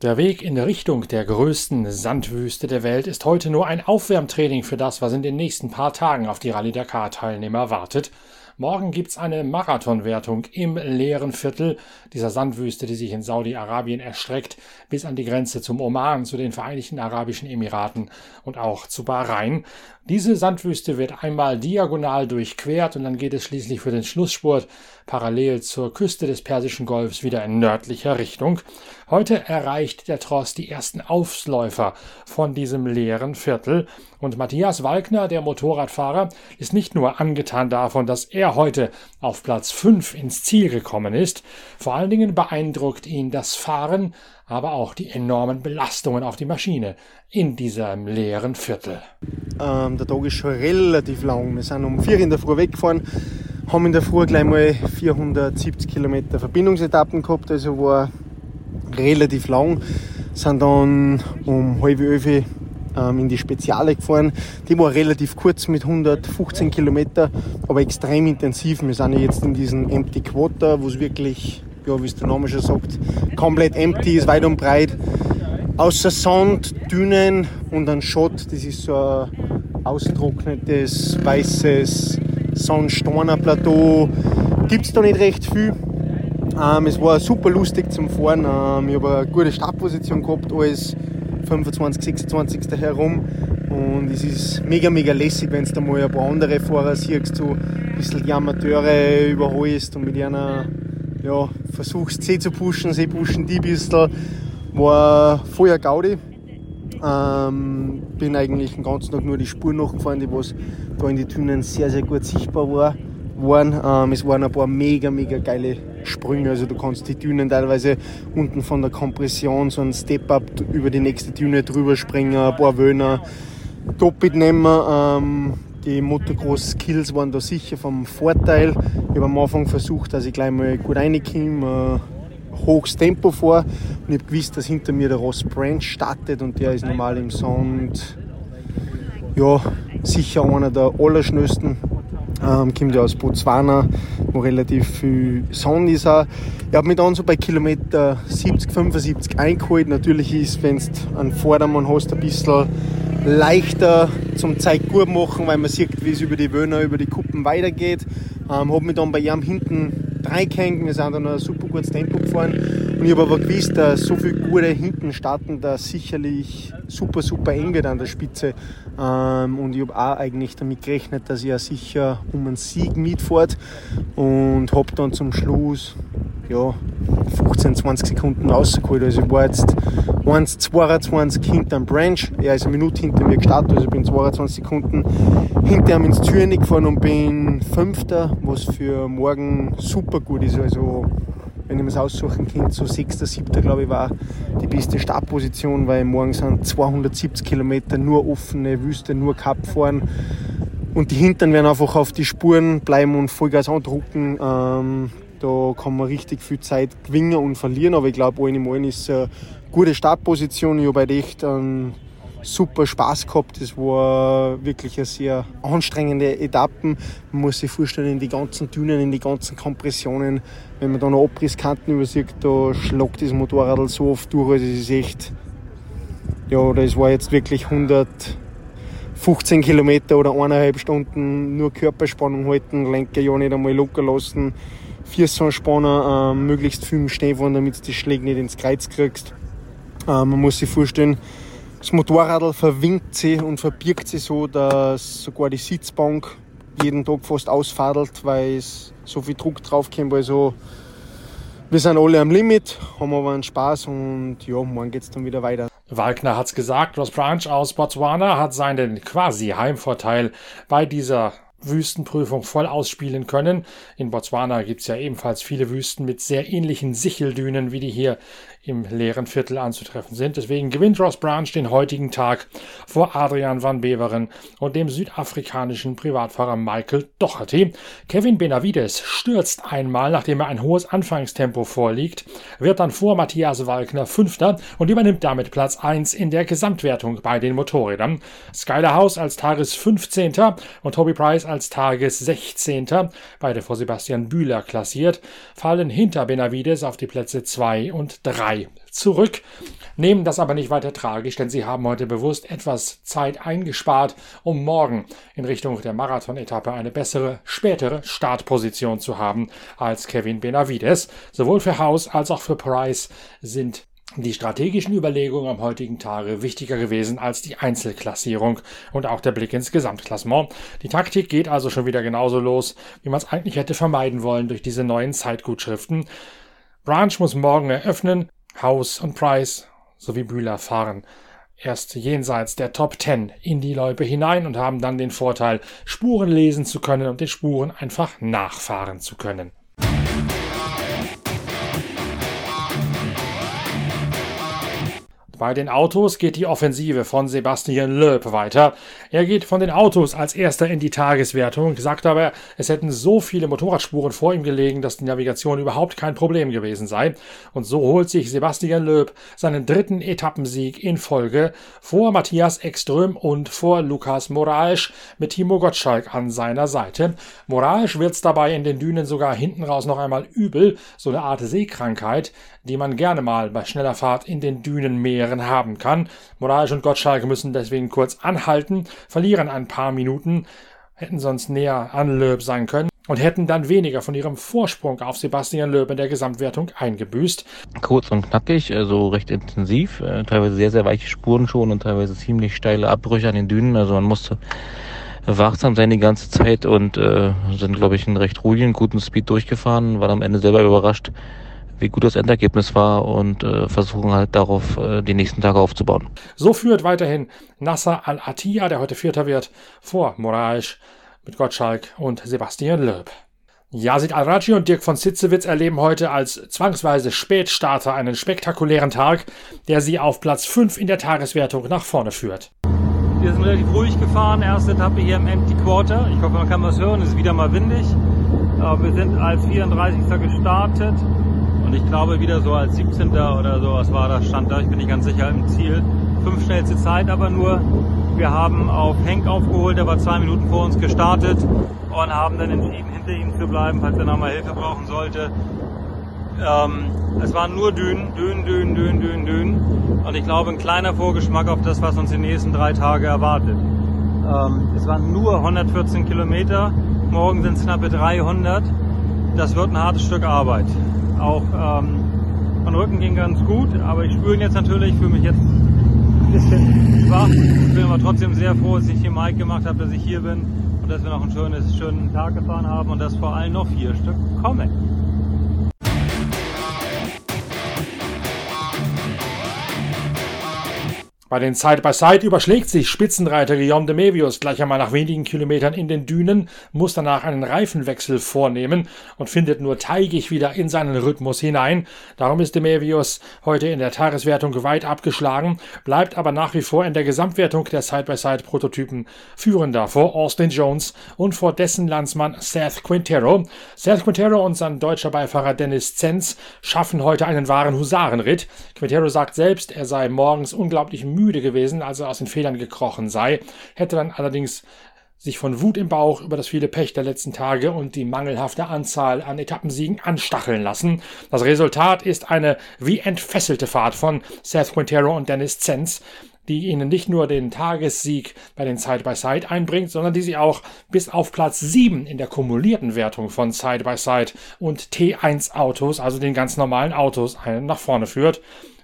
Der Weg in Richtung der größten Sandwüste der Welt ist heute nur ein Aufwärmtraining für das, was in den nächsten paar Tagen auf die Rallye Dakar-Teilnehmer wartet. Morgen gibt's eine Marathonwertung im leeren Viertel dieser Sandwüste, die sich in Saudi-Arabien erstreckt, bis an die Grenze zum Oman, zu den Vereinigten Arabischen Emiraten und auch zu Bahrain. Diese Sandwüste wird einmal diagonal durchquert und dann geht es schließlich für den Schlussspurt parallel zur Küste des Persischen Golfs wieder in nördlicher Richtung. Heute erreicht der Tross die ersten Aufläufer von diesem leeren Viertel und Matthias Walkner, der Motorradfahrer, ist nicht nur angetan davon, dass er heute auf Platz 5 ins Ziel gekommen ist, vor allen Dingen beeindruckt ihn das Fahren, aber auch die enormen Belastungen auf die Maschine in diesem leeren Viertel. Ähm, der Tag ist schon relativ lang. Wir sind um vier in der Früh weggefahren, haben in der Früh gleich mal 470 Kilometer Verbindungsetappen gehabt, also war relativ lang. Sind dann um halb elf ähm, in die Speziale gefahren. Die war relativ kurz mit 115 Kilometer, aber extrem intensiv. Wir sind ja jetzt in diesem Empty Quarter, wo es wirklich, ja, wie es der Name schon sagt, komplett empty ist, weit und breit. Außer Sand, Dünen und ein Schott, das ist so ein austrocknetes, weißes Sandsteiner Plateau. Gibt es da nicht recht viel. Ähm, es war super lustig zum Fahren. Ähm, ich habe eine gute Startposition gehabt, alles 25, 26. herum. Und es ist mega, mega lässig, wenn du mal ein paar andere Fahrer siehst, so ein bisschen die Amateure überholst und mit einer ja, versuchst, sie zu pushen, sie pushen die ein bisschen. War voll Gaudi. Ähm, bin eigentlich den ganzen Tag nur die Spur nachgefahren, die was da in die Dünen sehr, sehr gut sichtbar war, waren. Ähm, es waren ein paar mega, mega geile Sprünge. Also du kannst die Dünen teilweise unten von der Kompression so ein Step-Up über die nächste Düne drüber springen, ein paar Wöhner, Topit nehmen. Ähm, die Motocross-Skills waren da sicher vom Vorteil. Ich habe am Anfang versucht, dass ich gleich mal gut reinkomme, äh, hohes Tempo vor und ich habe gewusst, dass hinter mir der Ross Branch startet und der ist normal im Sound ja, sicher einer der allerschnellsten ähm, kommt ja aus Botswana, wo relativ viel Sonne ist. Auch. Ich habe mich dann so bei Kilometer 70, 75 eingeholt. Natürlich ist, wenn du einen Vordermann hast, ein bisschen leichter zum Zeit gut machen, weil man sieht, wie es über die Wöhner, über die Kuppen weitergeht. Ähm, habe mich dann bei ihm hinten reingehängt. Wir sind dann ein super gutes Tempo gefahren. Und ich habe aber gewusst, dass so viele gute hinten starten, dass sicherlich super, super eng wird an der Spitze. Ähm, und ich habe auch eigentlich damit gerechnet, dass ich ja sicher um einen Sieg mitfahrt und habe dann zum Schluss ja, 15, 20 Sekunden rausgeholt. Also ich war jetzt 1,22 hinter dem Branch. Er ist eine Minute hinter mir gestartet, also ich bin 22 Sekunden hinter ihm ins Türen gefahren und bin Fünfter, was für morgen super gut ist. Also wenn ich mir es aussuchen könnte, so 6., 7. glaube ich war die beste Startposition, weil morgen sind 270 Kilometer nur offene Wüste, nur Cup fahren. Und die Hintern werden einfach auf die Spuren bleiben und Vollgas andrucken. Ähm, da kann man richtig viel Zeit gewinnen und verlieren, aber ich glaube, allen im Allen ist eine gute Startposition. Ich habe halt echt einen super Spaß gehabt. Das war wirklich eine sehr anstrengende Etappen. Man muss sich vorstellen, in die ganzen Dünen, in die ganzen Kompressionen, wenn man da noch Abrisskanten übersieht, da schlagt das Motorrad so oft durch. Also es ist echt, ja, das war jetzt wirklich 115 Kilometer oder eineinhalb Stunden nur Körperspannung halten, Lenker ja nicht einmal locker lassen, Viersonspanner, ähm, möglichst viel im Schnee fahren, damit du die Schläge nicht ins Kreuz kriegst. Ähm, man muss sich vorstellen, das Motorrad verwinkt sich und verbirgt sich so, dass sogar die Sitzbank jeden Tag fast ausfadelt, weil es so viel Druck drauf kommt. Also wir sind alle am Limit, haben aber einen Spaß und ja, morgen geht es dann wieder weiter. Wagner hat's gesagt, Ross Branch aus Botswana hat seinen quasi Heimvorteil bei dieser Wüstenprüfung voll ausspielen können. In Botswana gibt's ja ebenfalls viele Wüsten mit sehr ähnlichen Sicheldünen, wie die hier im leeren Viertel anzutreffen sind. Deswegen gewinnt Ross Branch den heutigen Tag vor Adrian van Beveren und dem südafrikanischen Privatfahrer Michael Doherty. Kevin Benavides stürzt einmal, nachdem er ein hohes Anfangstempo vorliegt, wird dann vor Matthias Walkner Fünfter und übernimmt damit Platz 1 in der Gesamtwertung bei den Motorrädern. Skyler House als Tages 15. und Toby Price als Tages 16. beide vor Sebastian Bühler klassiert, fallen hinter Benavides auf die Plätze 2 und 3 zurück, nehmen das aber nicht weiter tragisch, denn sie haben heute bewusst etwas Zeit eingespart, um morgen in Richtung der Marathon-Etappe eine bessere, spätere Startposition zu haben als Kevin Benavides. Sowohl für Haus als auch für Price sind die strategischen Überlegungen am heutigen Tage wichtiger gewesen als die Einzelklassierung und auch der Blick ins Gesamtklassement. Die Taktik geht also schon wieder genauso los, wie man es eigentlich hätte vermeiden wollen durch diese neuen Zeitgutschriften. Branch muss morgen eröffnen, House und Price sowie Bühler fahren erst jenseits der Top 10 in die Loipe hinein und haben dann den Vorteil, Spuren lesen zu können und den Spuren einfach nachfahren zu können. Bei den Autos geht die Offensive von Sebastian Loeb weiter. Er geht von den Autos als erster in die Tageswertung, sagt aber, es hätten so viele Motorradspuren vor ihm gelegen, dass die Navigation überhaupt kein Problem gewesen sei. Und so holt sich Sebastian Loeb seinen dritten Etappensieg in Folge vor Matthias Ekström und vor Lukas Moraes mit Timo Gottschalk an seiner Seite. Moraes wird's dabei in den Dünen sogar hinten raus noch einmal übel, so eine Art Seekrankheit, die man gerne mal bei schneller Fahrt in den Dünen Meeren haben kann. Moralisch und Gottschalk müssen deswegen kurz anhalten, verlieren ein paar Minuten, hätten sonst näher an Löb sein können und hätten dann weniger von ihrem Vorsprung auf Sebastian Löb in der Gesamtwertung eingebüßt. Kurz und knackig, also recht intensiv, äh, teilweise sehr, sehr weiche Spuren schon und teilweise ziemlich steile Abbrüche an den Dünen, also man musste wachsam sein die ganze Zeit und äh, sind, glaube ich, einen recht ruhigen, guten Speed durchgefahren, war am Ende selber überrascht, wie gut das Endergebnis war und äh, versuchen halt darauf äh, die nächsten Tage aufzubauen. So führt weiterhin Nasser Al-Attiyah, der heute Vierter wird, vor Moraes mit Gottschalk und Sebastian Loeb. Yazid Al-Raji und Dirk von Sitzewitz erleben heute als zwangsweise Spätstarter einen spektakulären Tag, der sie auf Platz 5 in der Tageswertung nach vorne führt. Wir sind relativ ruhig gefahren, erste Etappe hier im Empty Quarter. Ich hoffe, man kann was hören, es ist wieder mal windig. Wir sind als 34. gestartet und ich glaube wieder so als 17. oder so, was war das, stand da, ich bin nicht ganz sicher im Ziel. Fünf schnellste Zeit aber nur. Wir haben auf Henk aufgeholt, der war zwei Minuten vor uns gestartet und haben dann entschieden, hinter ihm zu bleiben, falls er nochmal Hilfe brauchen sollte. Ähm, es waren nur Dünen, Dünen, Dünen, Dünen, Dünen, Dünen. Und ich glaube, ein kleiner Vorgeschmack auf das, was uns die nächsten drei Tage erwartet. Ähm, es waren nur 114 Kilometer, morgen sind es knappe 300. Das wird ein hartes Stück Arbeit. Auch ähm, mein Rücken ging ganz gut, aber ich spüre ihn jetzt natürlich, fühle mich jetzt ein bisschen schwach. Ich bin aber trotzdem sehr froh, dass ich hier Mike gemacht habe, dass ich hier bin und dass wir noch einen schönen, schönen Tag gefahren haben und dass vor allem noch vier Stück kommen. Bei den Side-by-Side überschlägt sich Spitzenreiter Guillaume de Mevius gleich einmal nach wenigen Kilometern in den Dünen, muss danach einen Reifenwechsel vornehmen und findet nur teigig wieder in seinen Rhythmus hinein. Darum ist de Mevius heute in der Tageswertung weit abgeschlagen, bleibt aber nach wie vor in der Gesamtwertung der Side-by-Side-Prototypen führender vor Austin Jones und vor dessen Landsmann Seth Quintero. Seth Quintero und sein deutscher Beifahrer Dennis Zenz schaffen heute einen wahren Husarenritt. Quintero sagt selbst, er sei morgens unglaublich müde gewesen, als er aus den Federn gekrochen sei, hätte dann allerdings sich von Wut im Bauch über das viele Pech der letzten Tage und die mangelhafte Anzahl an Etappensiegen anstacheln lassen. Das Resultat ist eine wie entfesselte Fahrt von Seth Quintero und Dennis Zenz, die ihnen nicht nur den Tagessieg bei den Side-by-Side -Side einbringt, sondern die sie auch bis auf Platz 7 in der kumulierten Wertung von Side-by-Side -Side und T1 Autos, also den ganz normalen Autos, nach vorne führt.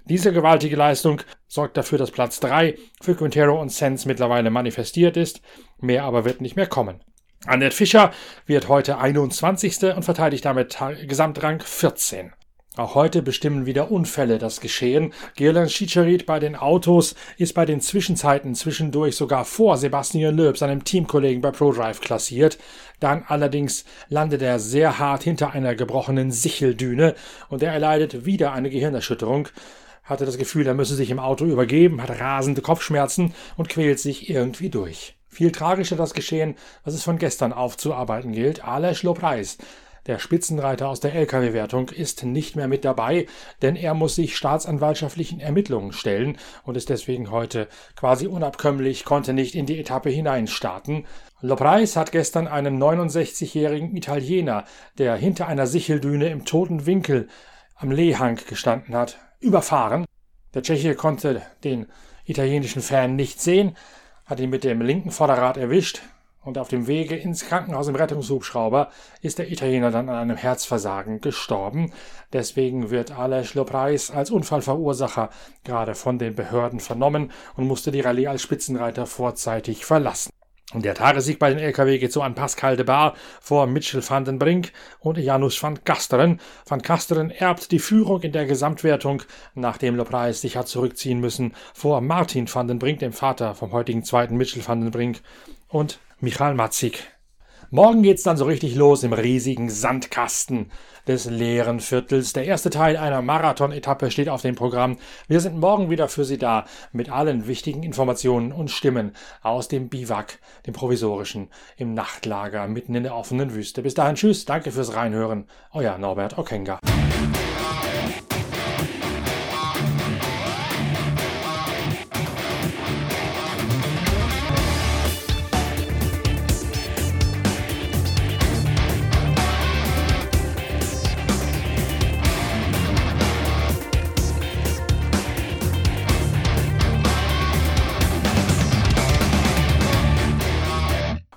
Diese gewaltige Leistung sorgt dafür, dass Platz 3 für Quintero und Sens mittlerweile manifestiert ist. Mehr aber wird nicht mehr kommen. Annette Fischer wird heute 21. und verteidigt damit Gesamtrang 14. Auch heute bestimmen wieder Unfälle das Geschehen. Gerland Schicherit bei den Autos ist bei den Zwischenzeiten zwischendurch sogar vor Sebastian Loeb, seinem Teamkollegen bei ProDrive, klassiert. Dann allerdings landet er sehr hart hinter einer gebrochenen Sicheldüne und er erleidet wieder eine Gehirnerschütterung hatte das Gefühl, er müsse sich im Auto übergeben, hat rasende Kopfschmerzen und quält sich irgendwie durch. Viel tragischer das Geschehen, was es von gestern aufzuarbeiten gilt. Aleš Loprais Der Spitzenreiter aus der Lkw-Wertung ist nicht mehr mit dabei, denn er muss sich staatsanwaltschaftlichen Ermittlungen stellen und ist deswegen heute quasi unabkömmlich, konnte nicht in die Etappe hineinstarten. Lopreis hat gestern einen 69-jährigen Italiener, der hinter einer Sicheldüne im toten Winkel am Lehhang gestanden hat, überfahren. Der Tscheche konnte den italienischen Fan nicht sehen, hat ihn mit dem linken Vorderrad erwischt und auf dem Wege ins Krankenhaus im Rettungshubschrauber ist der Italiener dann an einem Herzversagen gestorben. Deswegen wird Aleš Loprais als Unfallverursacher gerade von den Behörden vernommen und musste die Rallye als Spitzenreiter vorzeitig verlassen. Und der Tagessieg bei den LKW geht so an Pascal de Bar vor Mitchell van den Brink und Janus van Kasteren. Van Kasteren erbt die Führung in der Gesamtwertung, nachdem Loprais sich hat zurückziehen müssen, vor Martin van den Brink, dem Vater vom heutigen zweiten Mitchell van den Brink und Michael Matzig. Morgen geht's dann so richtig los im riesigen Sandkasten des leeren Viertels. Der erste Teil einer Marathon-Etappe steht auf dem Programm. Wir sind morgen wieder für Sie da mit allen wichtigen Informationen und Stimmen aus dem Biwak, dem provisorischen, im Nachtlager mitten in der offenen Wüste. Bis dahin, tschüss, danke fürs Reinhören. Euer Norbert Okenga.